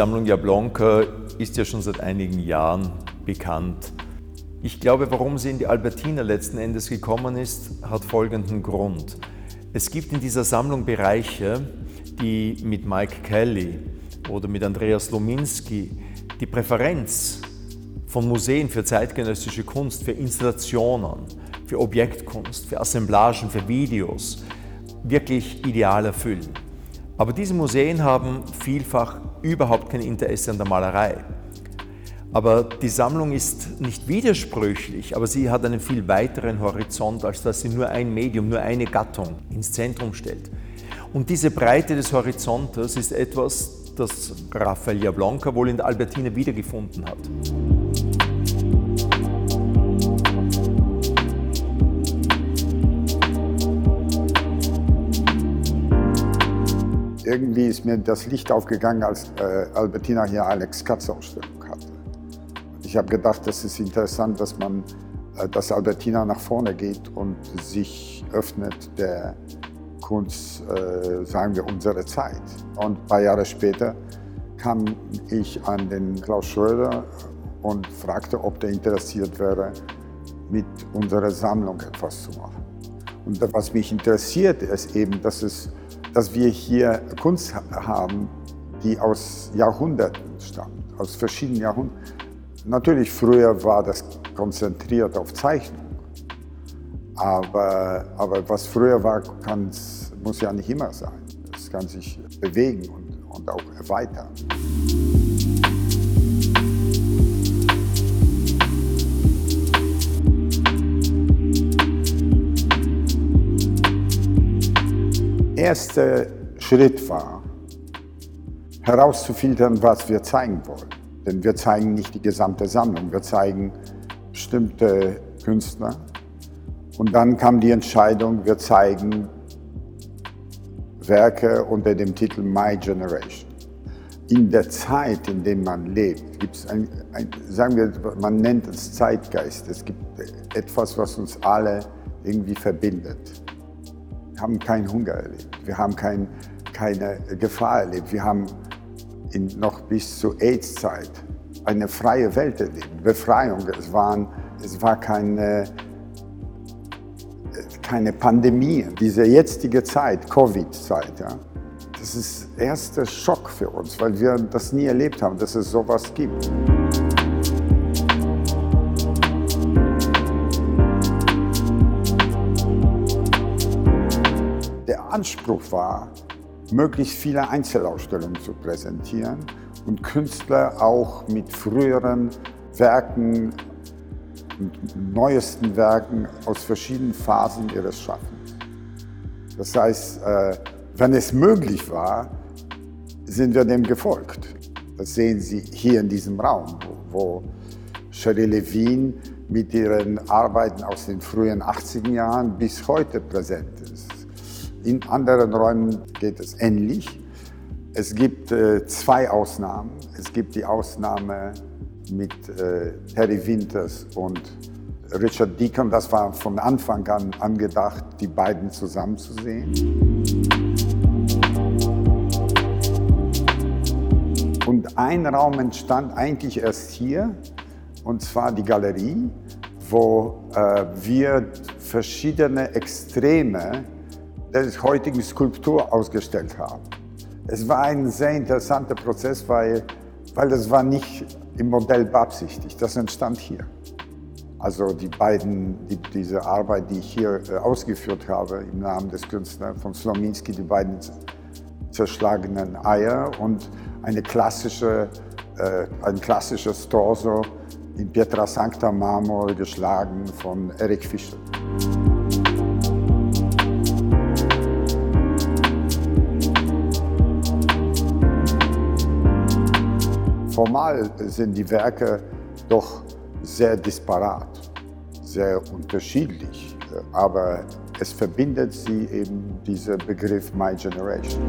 Sammlung Jablonka ist ja schon seit einigen Jahren bekannt. Ich glaube, warum sie in die Albertina letzten Endes gekommen ist, hat folgenden Grund. Es gibt in dieser Sammlung Bereiche, die mit Mike Kelly oder mit Andreas Lominski die Präferenz von Museen für zeitgenössische Kunst, für Installationen, für Objektkunst, für Assemblagen, für Videos wirklich ideal erfüllen. Aber diese Museen haben vielfach überhaupt kein Interesse an der Malerei. Aber die Sammlung ist nicht widersprüchlich, aber sie hat einen viel weiteren Horizont, als dass sie nur ein Medium, nur eine Gattung ins Zentrum stellt. Und diese Breite des Horizontes ist etwas, das Raphael Jablonka wohl in der Albertine wiedergefunden hat. Irgendwie ist mir das Licht aufgegangen, als äh, Albertina hier Alex Katz Ausstellung hatte. Ich habe gedacht, das ist interessant, dass man, äh, dass Albertina nach vorne geht und sich öffnet der Kunst, äh, sagen wir, unserer Zeit. Und ein paar Jahre später kam ich an den Klaus Schröder und fragte, ob der interessiert wäre, mit unserer Sammlung etwas zu machen. Und was mich interessiert, ist eben, dass es dass wir hier Kunst haben, die aus Jahrhunderten stammt, aus verschiedenen Jahrhunderten. Natürlich, früher war das konzentriert auf Zeichnung, aber, aber was früher war, muss ja nicht immer sein. Das kann sich bewegen und, und auch erweitern. Erste Schritt war, herauszufiltern, was wir zeigen wollen. Denn wir zeigen nicht die gesamte Sammlung, wir zeigen bestimmte Künstler. Und dann kam die Entscheidung, wir zeigen Werke unter dem Titel My Generation. In der Zeit, in der man lebt, gibt es ein, ein, sagen wir, man nennt es Zeitgeist. Es gibt etwas, was uns alle irgendwie verbindet haben keinen Hunger erlebt, wir haben kein, keine Gefahr erlebt, wir haben in, noch bis zur AIDS-Zeit eine freie Welt erlebt, Befreiung. Es, waren, es war keine, keine Pandemie. Diese jetzige Zeit, Covid-Zeit, ja, das ist der erste Schock für uns, weil wir das nie erlebt haben, dass es sowas gibt. Anspruch war, möglichst viele Einzelausstellungen zu präsentieren und Künstler auch mit früheren Werken und neuesten Werken aus verschiedenen Phasen ihres Schaffens. Das heißt, äh, wenn es möglich war, sind wir dem gefolgt. Das sehen Sie hier in diesem Raum, wo Cherie Levine mit ihren Arbeiten aus den frühen 80er Jahren bis heute präsent ist. In anderen Räumen geht es ähnlich. Es gibt äh, zwei Ausnahmen. Es gibt die Ausnahme mit äh, Terry Winters und Richard Deacon. Das war von Anfang an angedacht, die beiden zusammenzusehen. Und ein Raum entstand eigentlich erst hier, und zwar die Galerie, wo äh, wir verschiedene Extreme der heutigen Skulptur ausgestellt haben. Es war ein sehr interessanter Prozess, weil, weil das war nicht im Modell beabsichtigt. Das entstand hier. Also die beiden, die, diese Arbeit, die ich hier äh, ausgeführt habe im Namen des Künstlers von Slominski, die beiden zerschlagenen Eier und eine klassische, äh, ein klassisches Torso in Pietra Sancta Marmor geschlagen von Eric Fischer. Formal sind die Werke doch sehr disparat, sehr unterschiedlich, aber es verbindet sie eben dieser Begriff My Generation.